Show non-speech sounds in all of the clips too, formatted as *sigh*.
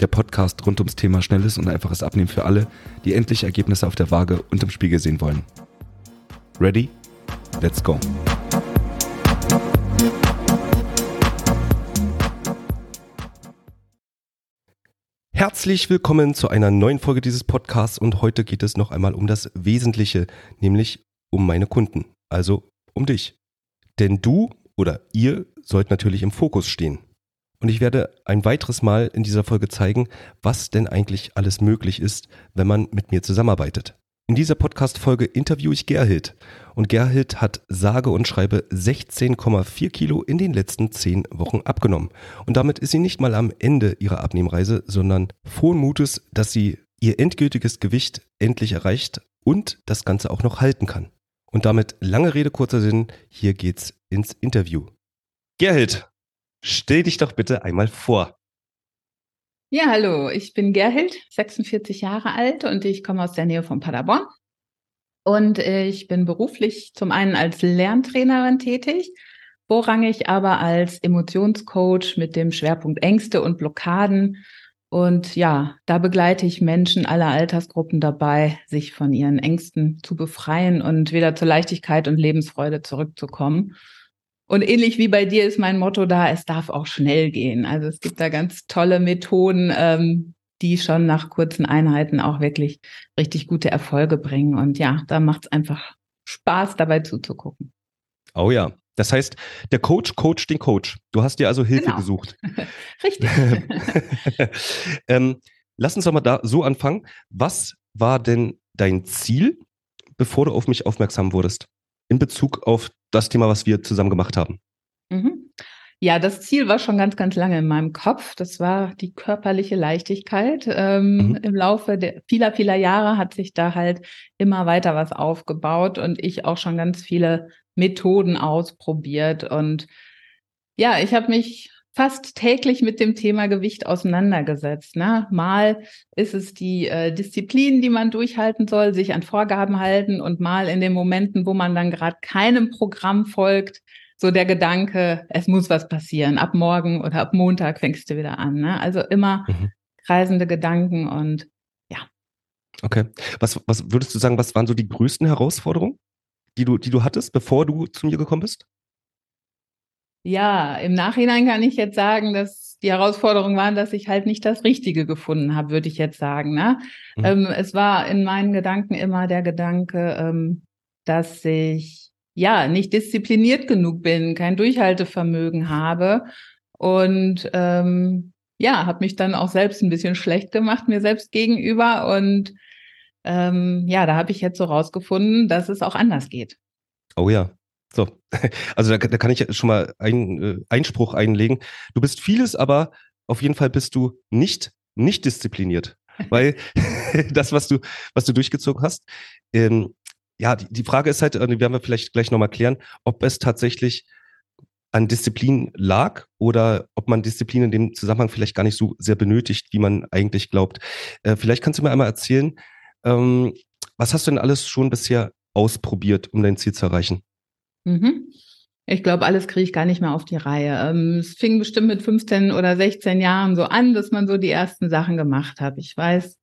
Der Podcast rund ums Thema schnelles und einfaches Abnehmen für alle, die endlich Ergebnisse auf der Waage und im Spiegel sehen wollen. Ready? Let's go! Herzlich willkommen zu einer neuen Folge dieses Podcasts und heute geht es noch einmal um das Wesentliche, nämlich um meine Kunden, also um dich. Denn du oder ihr sollt natürlich im Fokus stehen. Und ich werde ein weiteres Mal in dieser Folge zeigen, was denn eigentlich alles möglich ist, wenn man mit mir zusammenarbeitet. In dieser Podcast-Folge interviewe ich Gerhild. Und Gerhild hat sage und schreibe 16,4 Kilo in den letzten 10 Wochen abgenommen. Und damit ist sie nicht mal am Ende ihrer Abnehmreise, sondern frohen Mutes, dass sie ihr endgültiges Gewicht endlich erreicht und das Ganze auch noch halten kann. Und damit lange Rede, kurzer Sinn, hier geht's ins Interview. Gerhild, stell dich doch bitte einmal vor. Ja, hallo, ich bin Gerhild, 46 Jahre alt und ich komme aus der Nähe von Paderborn. Und ich bin beruflich zum einen als Lerntrainerin tätig, vorrangig aber als Emotionscoach mit dem Schwerpunkt Ängste und Blockaden. Und ja, da begleite ich Menschen aller Altersgruppen dabei, sich von ihren Ängsten zu befreien und wieder zur Leichtigkeit und Lebensfreude zurückzukommen. Und ähnlich wie bei dir ist mein Motto da, es darf auch schnell gehen. Also es gibt da ganz tolle Methoden, ähm, die schon nach kurzen Einheiten auch wirklich richtig gute Erfolge bringen. Und ja, da macht es einfach Spaß, dabei zuzugucken. Oh ja. Das heißt, der Coach coacht den Coach. Du hast dir also Hilfe genau. gesucht. *laughs* *laughs* richtig. *laughs* ähm, lass uns doch mal da so anfangen. Was war denn dein Ziel, bevor du auf mich aufmerksam wurdest? In Bezug auf das Thema, was wir zusammen gemacht haben? Mhm. Ja, das Ziel war schon ganz, ganz lange in meinem Kopf. Das war die körperliche Leichtigkeit. Ähm, mhm. Im Laufe der vieler, vieler Jahre hat sich da halt immer weiter was aufgebaut und ich auch schon ganz viele Methoden ausprobiert. Und ja, ich habe mich fast täglich mit dem Thema Gewicht auseinandergesetzt. Ne? Mal ist es die äh, Disziplin, die man durchhalten soll, sich an Vorgaben halten und mal in den Momenten, wo man dann gerade keinem Programm folgt, so der Gedanke, es muss was passieren. Ab morgen oder ab Montag fängst du wieder an. Ne? Also immer mhm. kreisende Gedanken und ja. Okay. Was, was würdest du sagen, was waren so die größten Herausforderungen, die du, die du hattest, bevor du zu mir gekommen bist? Ja, im Nachhinein kann ich jetzt sagen, dass die Herausforderungen waren, dass ich halt nicht das Richtige gefunden habe, würde ich jetzt sagen. Ne? Mhm. Ähm, es war in meinen Gedanken immer der Gedanke, ähm, dass ich ja nicht diszipliniert genug bin, kein Durchhaltevermögen habe und ähm, ja, habe mich dann auch selbst ein bisschen schlecht gemacht mir selbst gegenüber und ähm, ja, da habe ich jetzt so rausgefunden, dass es auch anders geht. Oh ja, so, *laughs* also da, da kann ich schon mal einen äh, Einspruch einlegen. Du bist vieles, aber auf jeden Fall bist du nicht nicht diszipliniert, weil *laughs* das, was du was du durchgezogen hast, ähm, ja, die, die Frage ist halt, äh, die werden wir vielleicht gleich nochmal klären, ob es tatsächlich an Disziplin lag oder ob man Disziplin in dem Zusammenhang vielleicht gar nicht so sehr benötigt, wie man eigentlich glaubt. Äh, vielleicht kannst du mir einmal erzählen, ähm, was hast du denn alles schon bisher ausprobiert, um dein Ziel zu erreichen? Mhm. Ich glaube, alles kriege ich gar nicht mehr auf die Reihe. Ähm, es fing bestimmt mit 15 oder 16 Jahren so an, dass man so die ersten Sachen gemacht hat. Ich weiß,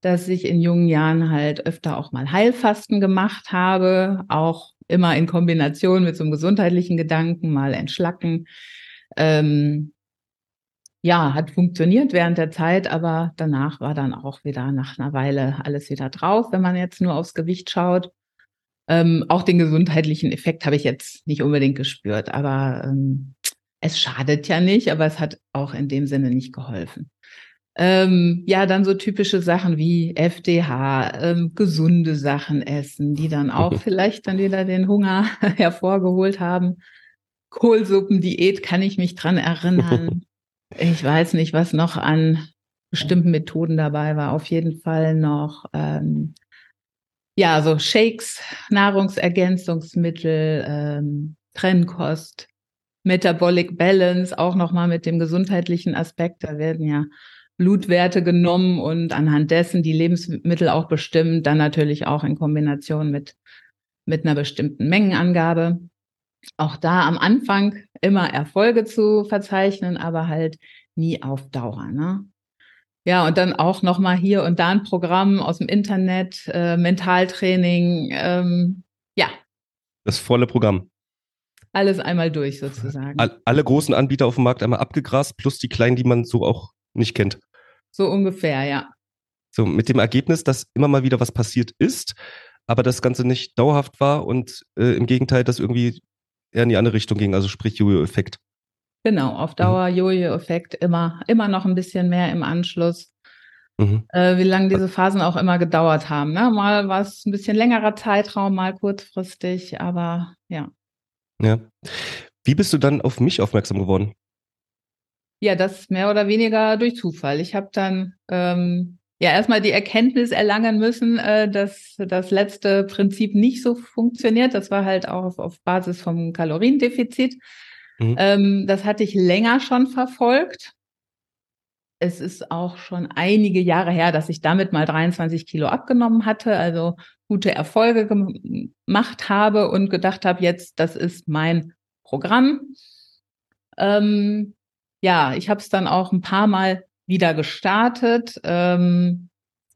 dass ich in jungen Jahren halt öfter auch mal Heilfasten gemacht habe, auch immer in Kombination mit so einem gesundheitlichen Gedanken, mal entschlacken. Ähm, ja, hat funktioniert während der Zeit, aber danach war dann auch wieder nach einer Weile alles wieder drauf, wenn man jetzt nur aufs Gewicht schaut. Ähm, auch den gesundheitlichen Effekt habe ich jetzt nicht unbedingt gespürt, aber ähm, es schadet ja nicht, aber es hat auch in dem Sinne nicht geholfen. Ähm, ja, dann so typische Sachen wie FDH, ähm, gesunde Sachen essen, die dann auch *laughs* vielleicht dann wieder den Hunger *laughs* hervorgeholt haben. Kohlsuppendiät kann ich mich dran erinnern. *laughs* Ich weiß nicht, was noch an bestimmten Methoden dabei war. Auf jeden Fall noch ähm, ja so Shakes, Nahrungsergänzungsmittel, ähm, Trennkost, Metabolic Balance, auch nochmal mit dem gesundheitlichen Aspekt. Da werden ja Blutwerte genommen und anhand dessen die Lebensmittel auch bestimmt, dann natürlich auch in Kombination mit, mit einer bestimmten Mengenangabe. Auch da am Anfang immer Erfolge zu verzeichnen, aber halt nie auf Dauer. Ne? Ja, und dann auch nochmal hier und da ein Programm aus dem Internet, äh, Mentaltraining, ähm, ja. Das volle Programm. Alles einmal durch sozusagen. All, alle großen Anbieter auf dem Markt einmal abgegrast, plus die kleinen, die man so auch nicht kennt. So ungefähr, ja. So, mit dem Ergebnis, dass immer mal wieder was passiert ist, aber das Ganze nicht dauerhaft war und äh, im Gegenteil, dass irgendwie eher in die andere Richtung ging, also sprich Jojo-Effekt. Genau, auf Dauer mhm. Jojo-Effekt immer, immer noch ein bisschen mehr im Anschluss. Mhm. Äh, wie lange diese Phasen auch immer gedauert haben. Ne? Mal war es ein bisschen längerer Zeitraum, mal kurzfristig, aber ja. Ja. Wie bist du dann auf mich aufmerksam geworden? Ja, das mehr oder weniger durch Zufall. Ich habe dann ähm, ja erstmal die Erkenntnis erlangen müssen, äh, dass das letzte Prinzip nicht so funktioniert. Das war halt auch auf, auf Basis vom Kaloriendefizit. Mhm. Ähm, das hatte ich länger schon verfolgt. Es ist auch schon einige Jahre her, dass ich damit mal 23 Kilo abgenommen hatte, also gute Erfolge gemacht habe und gedacht habe, jetzt, das ist mein Programm. Ähm, ja, ich habe es dann auch ein paar Mal wieder gestartet. Ähm,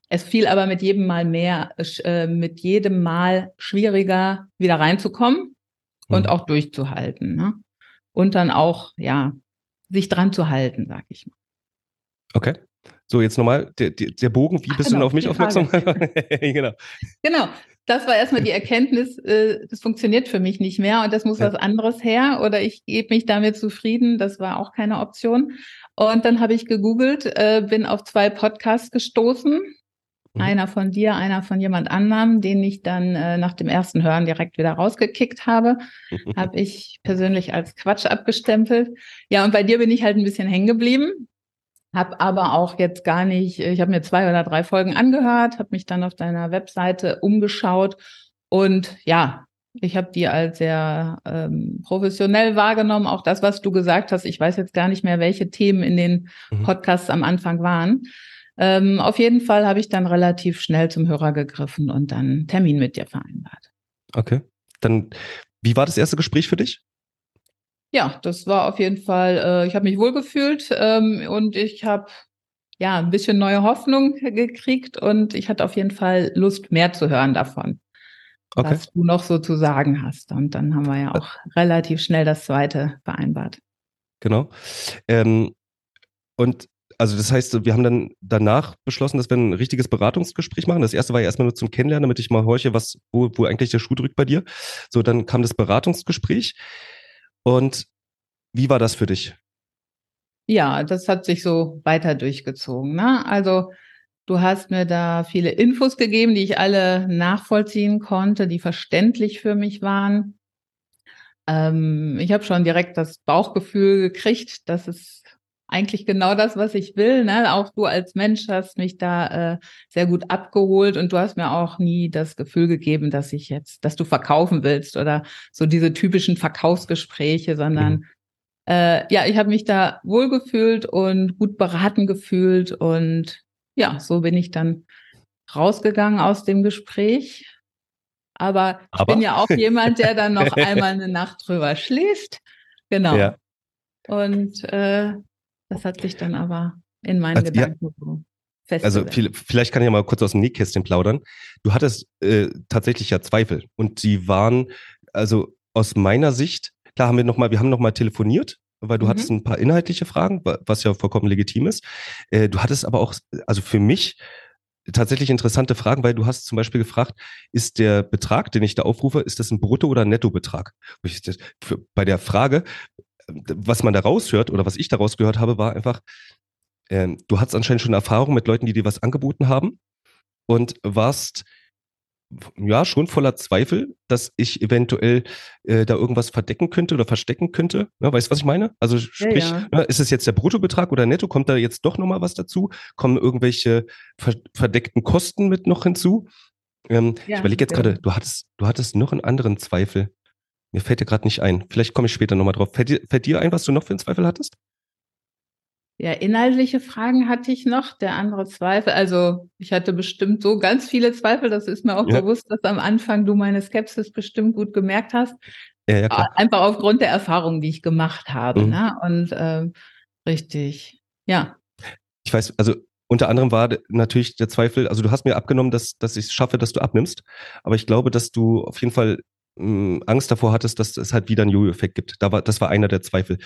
es fiel aber mit jedem Mal mehr, äh, mit jedem Mal schwieriger, wieder reinzukommen und mhm. auch durchzuhalten. Ne? Und dann auch, ja, sich dran zu halten, sag ich mal. Okay. So, jetzt nochmal der, der Bogen. Wie bist genau, du denn auf mich aufmerksam? *laughs* genau. Genau. Das war erstmal die Erkenntnis, äh, das funktioniert für mich nicht mehr und das muss ja. was anderes her oder ich gebe mich damit zufrieden. Das war auch keine Option. Und dann habe ich gegoogelt, äh, bin auf zwei Podcasts gestoßen. Mhm. Einer von dir, einer von jemand anderem, den ich dann äh, nach dem ersten Hören direkt wieder rausgekickt habe. *laughs* habe ich persönlich als Quatsch abgestempelt. Ja, und bei dir bin ich halt ein bisschen hängen geblieben. Hab aber auch jetzt gar nicht, ich habe mir zwei oder drei Folgen angehört, habe mich dann auf deiner Webseite umgeschaut und ja, ich habe die als sehr ähm, professionell wahrgenommen. Auch das, was du gesagt hast, ich weiß jetzt gar nicht mehr, welche Themen in den mhm. Podcasts am Anfang waren. Ähm, auf jeden Fall habe ich dann relativ schnell zum Hörer gegriffen und dann einen Termin mit dir vereinbart. Okay. Dann, wie war das erste Gespräch für dich? Ja, das war auf jeden Fall, äh, ich habe mich wohlgefühlt ähm, und ich habe ja ein bisschen neue Hoffnung gekriegt und ich hatte auf jeden Fall Lust, mehr zu hören davon, okay. was du noch so zu sagen hast. Und dann haben wir ja auch relativ schnell das zweite vereinbart. Genau. Ähm, und also das heißt, wir haben dann danach beschlossen, dass wir ein richtiges Beratungsgespräch machen. Das erste war ja erstmal nur zum Kennenlernen, damit ich mal horche, was, wo, wo eigentlich der Schuh drückt bei dir. So, dann kam das Beratungsgespräch. Und wie war das für dich? Ja, das hat sich so weiter durchgezogen. Ne? Also du hast mir da viele Infos gegeben, die ich alle nachvollziehen konnte, die verständlich für mich waren. Ähm, ich habe schon direkt das Bauchgefühl gekriegt, dass es eigentlich genau das, was ich will. Ne? Auch du als Mensch hast mich da äh, sehr gut abgeholt und du hast mir auch nie das Gefühl gegeben, dass ich jetzt, dass du verkaufen willst oder so diese typischen Verkaufsgespräche, sondern mhm. äh, ja, ich habe mich da wohlgefühlt und gut beraten gefühlt und ja, so bin ich dann rausgegangen aus dem Gespräch. Aber, Aber? ich bin ja auch jemand, der dann noch *laughs* einmal eine Nacht drüber schläft. Genau. Ja. Und äh, das hat sich dann aber in meinen also, Gedanken ja. so Also viel, vielleicht kann ich ja mal kurz aus dem Nähkästchen plaudern. Du hattest äh, tatsächlich ja Zweifel und die waren, also aus meiner Sicht, klar haben wir nochmal, wir haben nochmal telefoniert, weil du mhm. hattest ein paar inhaltliche Fragen, was ja vollkommen legitim ist. Äh, du hattest aber auch, also für mich tatsächlich interessante Fragen, weil du hast zum Beispiel gefragt, ist der Betrag, den ich da aufrufe, ist das ein Brutto- oder Nettobetrag? Bei der Frage was man da raushört oder was ich daraus gehört habe, war einfach, äh, du hattest anscheinend schon Erfahrung mit Leuten, die dir was angeboten haben und warst, ja schon voller Zweifel, dass ich eventuell äh, da irgendwas verdecken könnte oder verstecken könnte. Ja, weißt du, was ich meine? Also sprich, ja, ja. Ne, ist es jetzt der Bruttobetrag oder Netto? Kommt da jetzt doch nochmal was dazu? Kommen irgendwelche ver verdeckten Kosten mit noch hinzu? Ähm, ich überlege jetzt gerade, du hattest, du hattest noch einen anderen Zweifel. Mir fällt dir gerade nicht ein. Vielleicht komme ich später nochmal drauf. Fällt dir, fällt dir ein, was du noch für einen Zweifel hattest? Ja, inhaltliche Fragen hatte ich noch. Der andere Zweifel, also ich hatte bestimmt so ganz viele Zweifel. Das ist mir auch ja. bewusst, dass am Anfang du meine Skepsis bestimmt gut gemerkt hast. Ja, ja, klar. Einfach aufgrund der Erfahrungen, die ich gemacht habe. Mhm. Ne? Und äh, richtig, ja. Ich weiß, also unter anderem war natürlich der Zweifel, also du hast mir abgenommen, dass, dass ich es schaffe, dass du abnimmst. Aber ich glaube, dass du auf jeden Fall Angst davor hattest, dass es halt wieder einen Jojo-Effekt gibt. Da war, das war einer der Zweifel.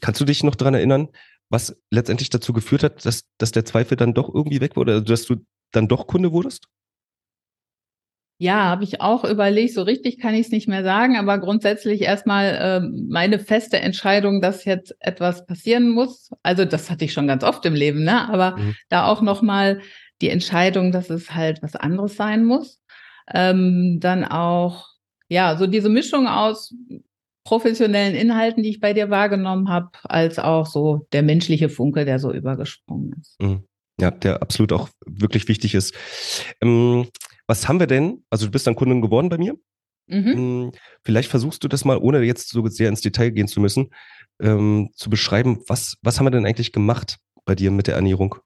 Kannst du dich noch dran erinnern, was letztendlich dazu geführt hat, dass, dass der Zweifel dann doch irgendwie weg wurde, also dass du dann doch Kunde wurdest? Ja, habe ich auch überlegt. So richtig kann ich es nicht mehr sagen, aber grundsätzlich erstmal äh, meine feste Entscheidung, dass jetzt etwas passieren muss. Also das hatte ich schon ganz oft im Leben, ne? Aber mhm. da auch nochmal die Entscheidung, dass es halt was anderes sein muss. Ähm, dann auch ja so diese Mischung aus professionellen Inhalten, die ich bei dir wahrgenommen habe, als auch so der menschliche Funke, der so übergesprungen ist. Mhm. Ja, der absolut auch wirklich wichtig ist. Ähm, was haben wir denn? Also du bist dann Kundin geworden bei mir. Mhm. Hm, vielleicht versuchst du das mal, ohne jetzt so sehr ins Detail gehen zu müssen, ähm, zu beschreiben, was, was haben wir denn eigentlich gemacht bei dir mit der Ernährung?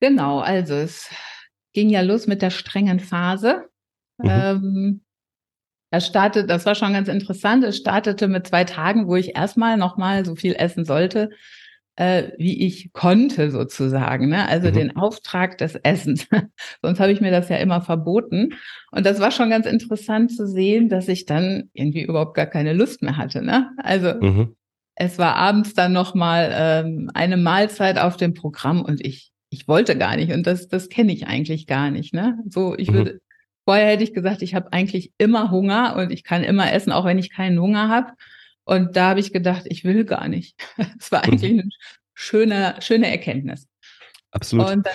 Genau, also es ging ja los mit der strengen Phase. Mhm. Ähm, er startet, das war schon ganz interessant. Es startete mit zwei Tagen, wo ich erstmal nochmal so viel essen sollte, äh, wie ich konnte sozusagen. Ne? Also mhm. den Auftrag des Essens. *laughs* Sonst habe ich mir das ja immer verboten. Und das war schon ganz interessant zu sehen, dass ich dann irgendwie überhaupt gar keine Lust mehr hatte. Ne? Also mhm. es war abends dann nochmal ähm, eine Mahlzeit auf dem Programm und ich ich wollte gar nicht und das das kenne ich eigentlich gar nicht. Ne? So ich mhm. Vorher hätte ich gesagt, ich habe eigentlich immer Hunger und ich kann immer essen, auch wenn ich keinen Hunger habe. Und da habe ich gedacht, ich will gar nicht. *laughs* Es war eigentlich mhm. eine schöne, schöne Erkenntnis. Absolut. Und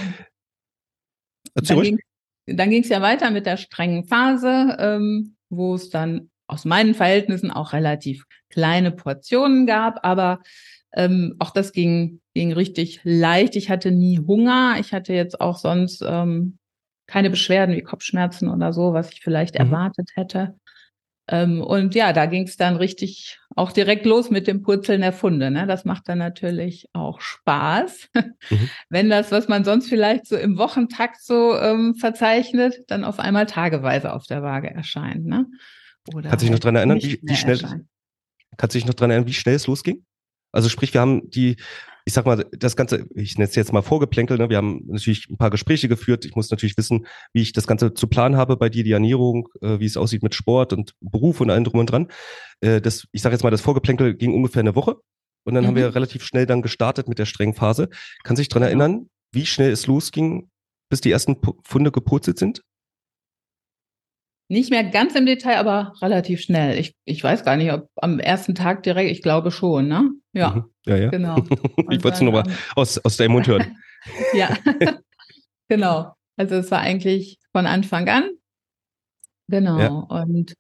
dann, ging dann ging es ja weiter mit der strengen Phase, ähm, wo es dann aus meinen Verhältnissen auch relativ kleine Portionen gab, aber ähm, auch das ging, ging richtig leicht. Ich hatte nie Hunger. Ich hatte jetzt auch sonst ähm, keine Beschwerden wie Kopfschmerzen oder so, was ich vielleicht mhm. erwartet hätte. Ähm, und ja, da ging es dann richtig auch direkt los mit dem Purzeln der Funde. Ne? Das macht dann natürlich auch Spaß, mhm. *laughs* wenn das, was man sonst vielleicht so im Wochentakt so ähm, verzeichnet, dann auf einmal tageweise auf der Waage erscheint. Ne? Oder kannst du dich noch dran erinnern, wie, wie schnell? Kannst du dich noch dran erinnern, wie schnell es losging? Also sprich, wir haben die ich sag mal, das Ganze, ich nenne es jetzt mal Vorgeplänkel, ne? wir haben natürlich ein paar Gespräche geführt. Ich muss natürlich wissen, wie ich das Ganze zu planen habe bei dir, die Ernährung, äh, wie es aussieht mit Sport und Beruf und allem drum und dran. Äh, das, ich sage jetzt mal, das Vorgeplänkel ging ungefähr eine Woche und dann mhm. haben wir relativ schnell dann gestartet mit der strengen Phase. Kannst du dich dran erinnern, wie schnell es losging, bis die ersten Funde gepurzelt sind? Nicht mehr ganz im Detail, aber relativ schnell. Ich, ich weiß gar nicht, ob am ersten Tag direkt, ich glaube schon, ne? Ja. Mhm. Ja, ja. Genau. *laughs* ich wollte es nur mal aus, aus deinem Mund hören. *laughs* ja, *laughs* genau. Also es war eigentlich von Anfang an. Genau. Ja. Und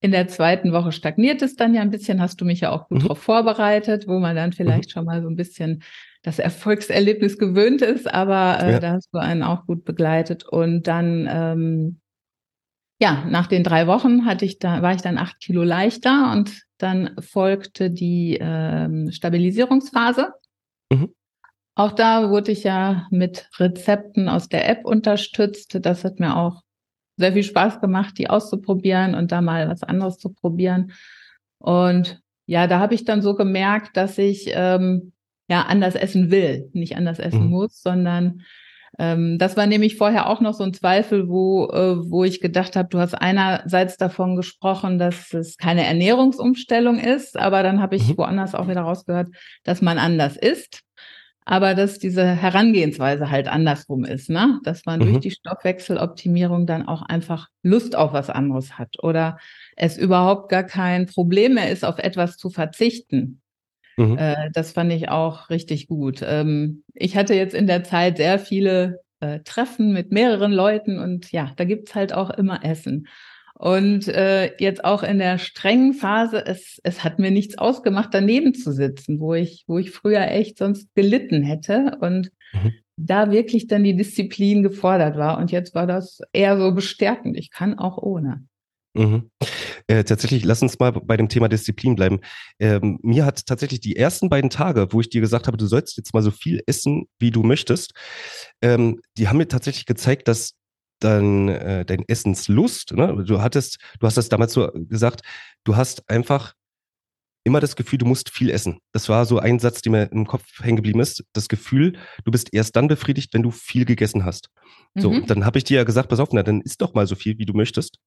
in der zweiten Woche stagniert es dann ja ein bisschen, hast du mich ja auch gut mhm. darauf vorbereitet, wo man dann vielleicht mhm. schon mal so ein bisschen das Erfolgserlebnis gewöhnt ist, aber äh, ja. da hast du einen auch gut begleitet. Und dann ähm, ja, nach den drei Wochen hatte ich da, war ich dann acht Kilo leichter und dann folgte die ähm, Stabilisierungsphase. Mhm. Auch da wurde ich ja mit Rezepten aus der App unterstützt. Das hat mir auch sehr viel Spaß gemacht, die auszuprobieren und da mal was anderes zu probieren. Und ja, da habe ich dann so gemerkt, dass ich ähm, ja anders essen will, nicht anders essen mhm. muss, sondern ähm, das war nämlich vorher auch noch so ein Zweifel, wo, äh, wo ich gedacht habe, du hast einerseits davon gesprochen, dass es keine Ernährungsumstellung ist, aber dann habe ich mhm. woanders auch wieder rausgehört, dass man anders isst. Aber dass diese Herangehensweise halt andersrum ist, ne? Dass man mhm. durch die Stoffwechseloptimierung dann auch einfach Lust auf was anderes hat oder es überhaupt gar kein Problem mehr ist, auf etwas zu verzichten. Mhm. Äh, das fand ich auch richtig gut. Ähm, ich hatte jetzt in der Zeit sehr viele äh, Treffen mit mehreren Leuten und ja, da gibt's halt auch immer Essen. Und äh, jetzt auch in der strengen Phase, es, es hat mir nichts ausgemacht, daneben zu sitzen, wo ich, wo ich früher echt sonst gelitten hätte. Und mhm. da wirklich dann die Disziplin gefordert war. Und jetzt war das eher so bestärkend. Ich kann auch ohne. Mhm. Äh, tatsächlich, lass uns mal bei dem Thema Disziplin bleiben. Ähm, mir hat tatsächlich die ersten beiden Tage, wo ich dir gesagt habe, du sollst jetzt mal so viel essen, wie du möchtest, ähm, die haben mir tatsächlich gezeigt, dass dein, äh, dein Essenslust, ne? du hattest, du hast das damals so gesagt, du hast einfach immer das Gefühl, du musst viel essen. Das war so ein Satz, der mir im Kopf hängen geblieben ist. Das Gefühl, du bist erst dann befriedigt, wenn du viel gegessen hast. So, mhm. dann habe ich dir ja gesagt, pass auf, na, dann isst doch mal so viel, wie du möchtest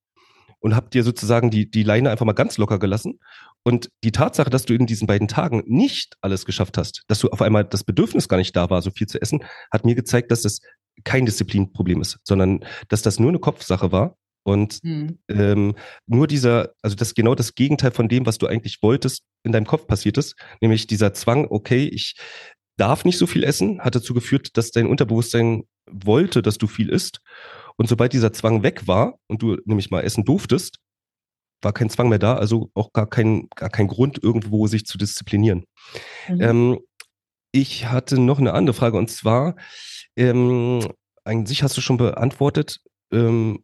und habe dir sozusagen die, die Leine einfach mal ganz locker gelassen. Und die Tatsache, dass du in diesen beiden Tagen nicht alles geschafft hast, dass du auf einmal das Bedürfnis gar nicht da war, so viel zu essen, hat mir gezeigt, dass das kein Disziplinproblem ist, sondern dass das nur eine Kopfsache war. Und mhm. ähm, nur dieser, also das genau das Gegenteil von dem, was du eigentlich wolltest, in deinem Kopf passiert ist, nämlich dieser Zwang, okay, ich darf nicht so viel essen, hat dazu geführt, dass dein Unterbewusstsein wollte, dass du viel isst. Und sobald dieser Zwang weg war und du nämlich mal essen durftest, war kein Zwang mehr da, also auch gar kein, gar kein Grund, irgendwo sich zu disziplinieren. Mhm. Ähm, ich hatte noch eine andere Frage und zwar, ähm, an sich hast du schon beantwortet, ähm,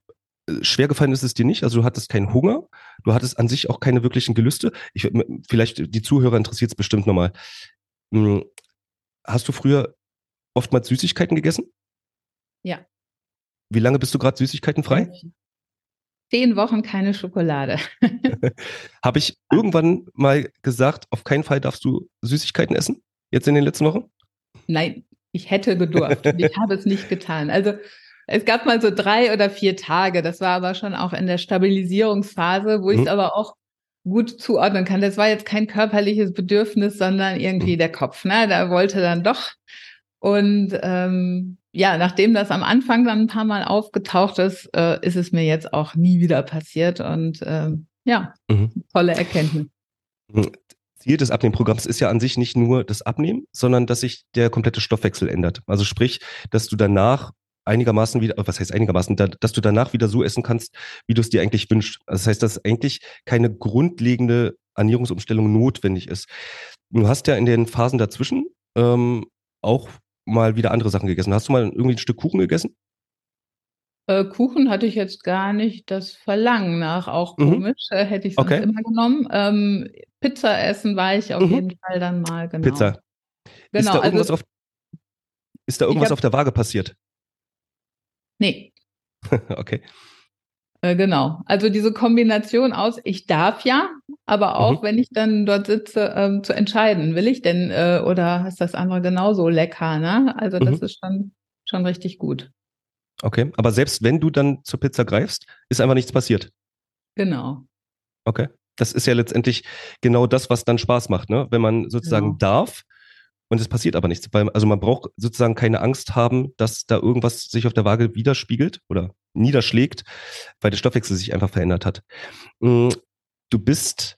schwer gefallen ist es dir nicht, also du hattest keinen Hunger, du hattest an sich auch keine wirklichen Gelüste. Ich, vielleicht die Zuhörer interessiert es bestimmt nochmal. Hm, hast du früher oftmals Süßigkeiten gegessen? Ja. Wie lange bist du gerade Süßigkeiten frei? Zehn Wochen keine Schokolade. *laughs* Habe ich irgendwann mal gesagt, auf keinen Fall darfst du Süßigkeiten essen? Jetzt in den letzten Wochen? Nein, ich hätte gedurft. ich habe es nicht getan. Also es gab mal so drei oder vier Tage. Das war aber schon auch in der Stabilisierungsphase, wo ich es mhm. aber auch gut zuordnen kann. Das war jetzt kein körperliches Bedürfnis, sondern irgendwie mhm. der Kopf. Ne? Da wollte dann doch. Und ähm, ja, nachdem das am Anfang dann ein paar Mal aufgetaucht ist, äh, ist es mir jetzt auch nie wieder passiert. Und ähm, ja, mhm. tolle Erkenntnis. Mhm. Ziel des Abnehmprogramms ist ja an sich nicht nur das Abnehmen, sondern dass sich der komplette Stoffwechsel ändert. Also sprich, dass du danach einigermaßen wieder, was heißt einigermaßen, dass du danach wieder so essen kannst, wie du es dir eigentlich wünschst. Also das heißt, dass eigentlich keine grundlegende Ernährungsumstellung notwendig ist. Du hast ja in den Phasen dazwischen ähm, auch mal wieder andere Sachen gegessen. Hast du mal irgendwie ein Stück Kuchen gegessen? Äh, Kuchen hatte ich jetzt gar nicht das Verlangen nach, auch mhm. komisch, äh, hätte ich sonst okay. immer genommen. Ähm, Pizza essen war ich auf mhm. jeden Fall dann mal, genau. Pizza. Genau, ist da irgendwas, also, auf, ist da irgendwas hab, auf der Waage passiert? Nee. *laughs* okay. Äh, genau. Also diese Kombination aus, ich darf ja, aber auch, mhm. wenn ich dann dort sitze, ähm, zu entscheiden, will ich denn äh, oder ist das andere genauso lecker, ne? Also das mhm. ist schon, schon richtig gut. Okay, aber selbst wenn du dann zur Pizza greifst, ist einfach nichts passiert. Genau. Okay. Das ist ja letztendlich genau das, was dann Spaß macht, ne? Wenn man sozusagen genau. darf und es passiert aber nichts. Also man braucht sozusagen keine Angst haben, dass da irgendwas sich auf der Waage widerspiegelt oder niederschlägt, weil der Stoffwechsel sich einfach verändert hat. Mm, du bist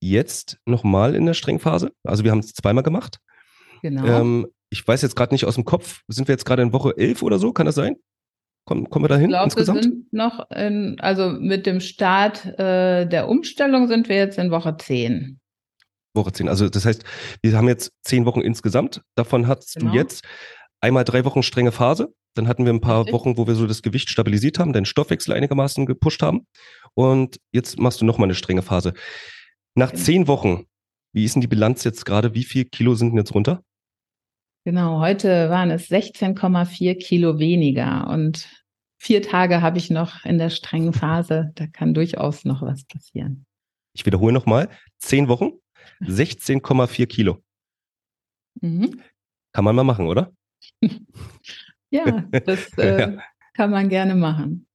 jetzt nochmal in der Strengphase. Also wir haben es zweimal gemacht. Genau. Ähm, ich weiß jetzt gerade nicht aus dem Kopf. Sind wir jetzt gerade in Woche 11 oder so? Kann das sein? Kommen, kommen wir dahin ich glaub, insgesamt? Wir sind noch in, also mit dem Start äh, der Umstellung sind wir jetzt in Woche 10. Woche 10. Also das heißt, wir haben jetzt zehn Wochen insgesamt. Davon hast genau. du jetzt einmal drei Wochen strenge Phase. Dann hatten wir ein paar. Wochen, wo wir so das Gewicht stabilisiert haben, deinen Stoffwechsel einigermaßen gepusht haben. Und jetzt machst du nochmal eine strenge Phase. Nach genau. zehn Wochen, wie ist denn die Bilanz jetzt gerade? Wie viel Kilo sind denn jetzt runter? Genau, heute waren es 16,4 Kilo weniger und vier Tage habe ich noch in der strengen Phase. Da kann durchaus noch was passieren. Ich wiederhole nochmal, zehn Wochen, 16,4 Kilo. Mhm. Kann man mal machen, oder? *laughs* ja, das *laughs* äh, ja. kann man gerne machen.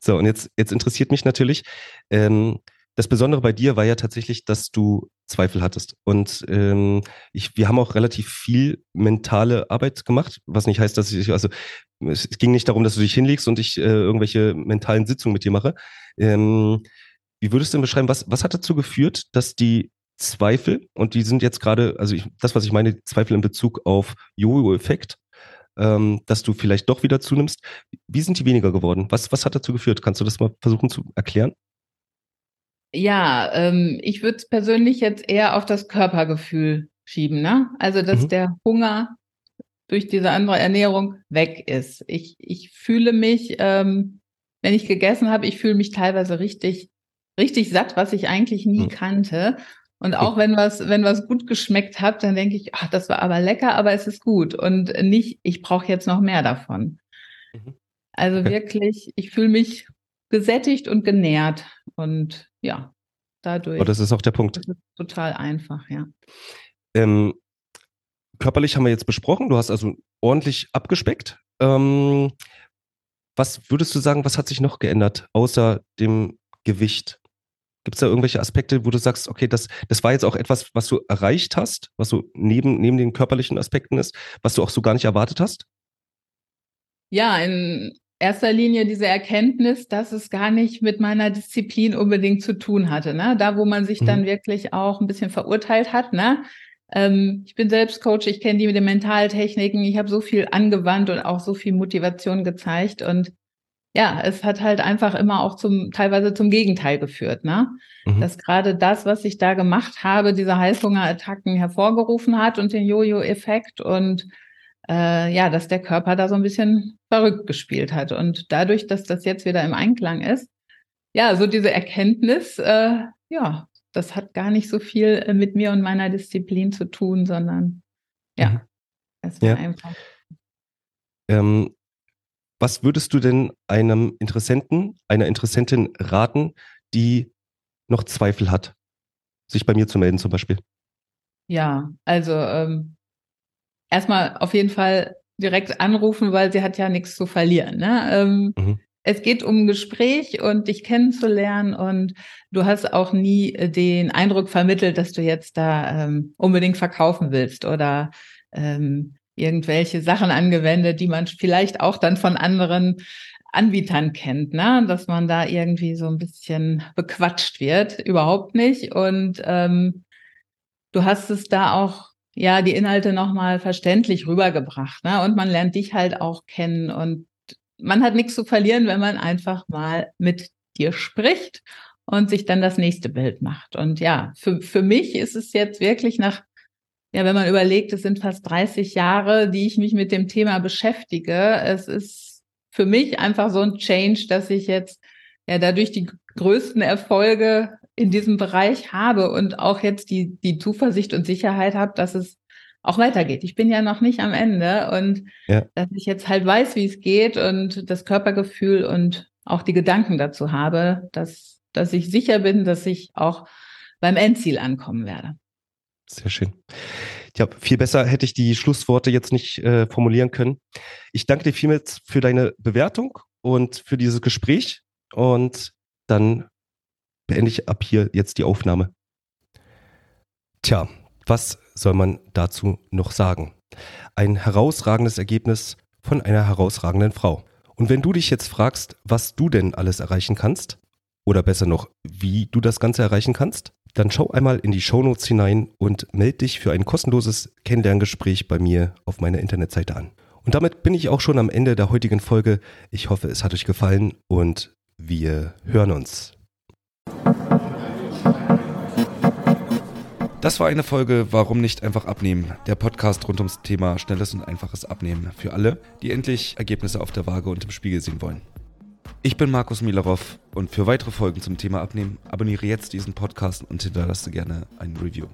So, und jetzt, jetzt interessiert mich natürlich, ähm, das Besondere bei dir war ja tatsächlich, dass du Zweifel hattest. Und ähm, ich, wir haben auch relativ viel mentale Arbeit gemacht, was nicht heißt, dass ich, also es ging nicht darum, dass du dich hinlegst und ich äh, irgendwelche mentalen Sitzungen mit dir mache. Ähm, wie würdest du denn beschreiben, was, was hat dazu geführt, dass die Zweifel, und die sind jetzt gerade, also ich, das, was ich meine, Zweifel in Bezug auf Jojo-Effekt, ähm, dass du vielleicht doch wieder zunimmst. Wie sind die weniger geworden? Was, was hat dazu geführt? Kannst du das mal versuchen zu erklären? Ja, ähm, ich würde es persönlich jetzt eher auf das Körpergefühl schieben, ne? Also, dass mhm. der Hunger durch diese andere Ernährung weg ist. Ich, ich fühle mich, ähm, wenn ich gegessen habe, ich fühle mich teilweise richtig, richtig satt, was ich eigentlich nie mhm. kannte. Und auch wenn was, wenn was gut geschmeckt hat, dann denke ich, ach, das war aber lecker, aber es ist gut. Und nicht, ich brauche jetzt noch mehr davon. Mhm. Also wirklich, ich fühle mich gesättigt und genährt. Und ja, dadurch. Oh, das ist auch der Punkt. Das ist total einfach, ja. Ähm, körperlich haben wir jetzt besprochen. Du hast also ordentlich abgespeckt. Ähm, was würdest du sagen, was hat sich noch geändert, außer dem Gewicht? Gibt es da irgendwelche Aspekte, wo du sagst, okay, das, das war jetzt auch etwas, was du erreicht hast, was so neben, neben den körperlichen Aspekten ist, was du auch so gar nicht erwartet hast? Ja, in erster Linie diese Erkenntnis, dass es gar nicht mit meiner Disziplin unbedingt zu tun hatte. Ne? Da, wo man sich mhm. dann wirklich auch ein bisschen verurteilt hat. Ne? Ähm, ich bin selbst Coach, ich kenne die mit den Mentaltechniken, ich habe so viel angewandt und auch so viel Motivation gezeigt. Und ja, es hat halt einfach immer auch zum, teilweise zum Gegenteil geführt, ne? Mhm. Dass gerade das, was ich da gemacht habe, diese Heißhungerattacken hervorgerufen hat und den Jojo-Effekt und äh, ja, dass der Körper da so ein bisschen verrückt gespielt hat. Und dadurch, dass das jetzt wieder im Einklang ist, ja, so diese Erkenntnis, äh, ja, das hat gar nicht so viel äh, mit mir und meiner Disziplin zu tun, sondern ja, mhm. es war ja. einfach. Ähm, was würdest du denn einem Interessenten, einer Interessentin raten, die noch Zweifel hat, sich bei mir zu melden zum Beispiel? Ja, also ähm, erstmal auf jeden Fall direkt anrufen, weil sie hat ja nichts zu verlieren. Ne? Ähm, mhm. Es geht um ein Gespräch und dich kennenzulernen und du hast auch nie den Eindruck vermittelt, dass du jetzt da ähm, unbedingt verkaufen willst oder ähm, irgendwelche Sachen angewendet, die man vielleicht auch dann von anderen Anbietern kennt, ne? dass man da irgendwie so ein bisschen bequatscht wird. Überhaupt nicht. Und ähm, du hast es da auch, ja, die Inhalte nochmal verständlich rübergebracht. Ne? Und man lernt dich halt auch kennen. Und man hat nichts zu verlieren, wenn man einfach mal mit dir spricht und sich dann das nächste Bild macht. Und ja, für, für mich ist es jetzt wirklich nach ja, wenn man überlegt, es sind fast 30 Jahre, die ich mich mit dem Thema beschäftige. Es ist für mich einfach so ein Change, dass ich jetzt ja dadurch die größten Erfolge in diesem Bereich habe und auch jetzt die, die Zuversicht und Sicherheit habe, dass es auch weitergeht. Ich bin ja noch nicht am Ende und ja. dass ich jetzt halt weiß, wie es geht und das Körpergefühl und auch die Gedanken dazu habe, dass, dass ich sicher bin, dass ich auch beim Endziel ankommen werde. Sehr schön. Ja, viel besser hätte ich die Schlussworte jetzt nicht äh, formulieren können. Ich danke dir vielmals für deine Bewertung und für dieses Gespräch. Und dann beende ich ab hier jetzt die Aufnahme. Tja, was soll man dazu noch sagen? Ein herausragendes Ergebnis von einer herausragenden Frau. Und wenn du dich jetzt fragst, was du denn alles erreichen kannst, oder besser noch, wie du das Ganze erreichen kannst, dann schau einmal in die Shownotes hinein und melde dich für ein kostenloses Kennenlerngespräch bei mir auf meiner Internetseite an. Und damit bin ich auch schon am Ende der heutigen Folge. Ich hoffe, es hat euch gefallen und wir hören uns. Das war eine Folge Warum nicht einfach abnehmen? Der Podcast rund ums Thema schnelles und einfaches Abnehmen für alle, die endlich Ergebnisse auf der Waage und im Spiegel sehen wollen. Ich bin Markus Milarov und für weitere Folgen zum Thema Abnehmen abonniere jetzt diesen Podcast und hinterlasse gerne ein Review.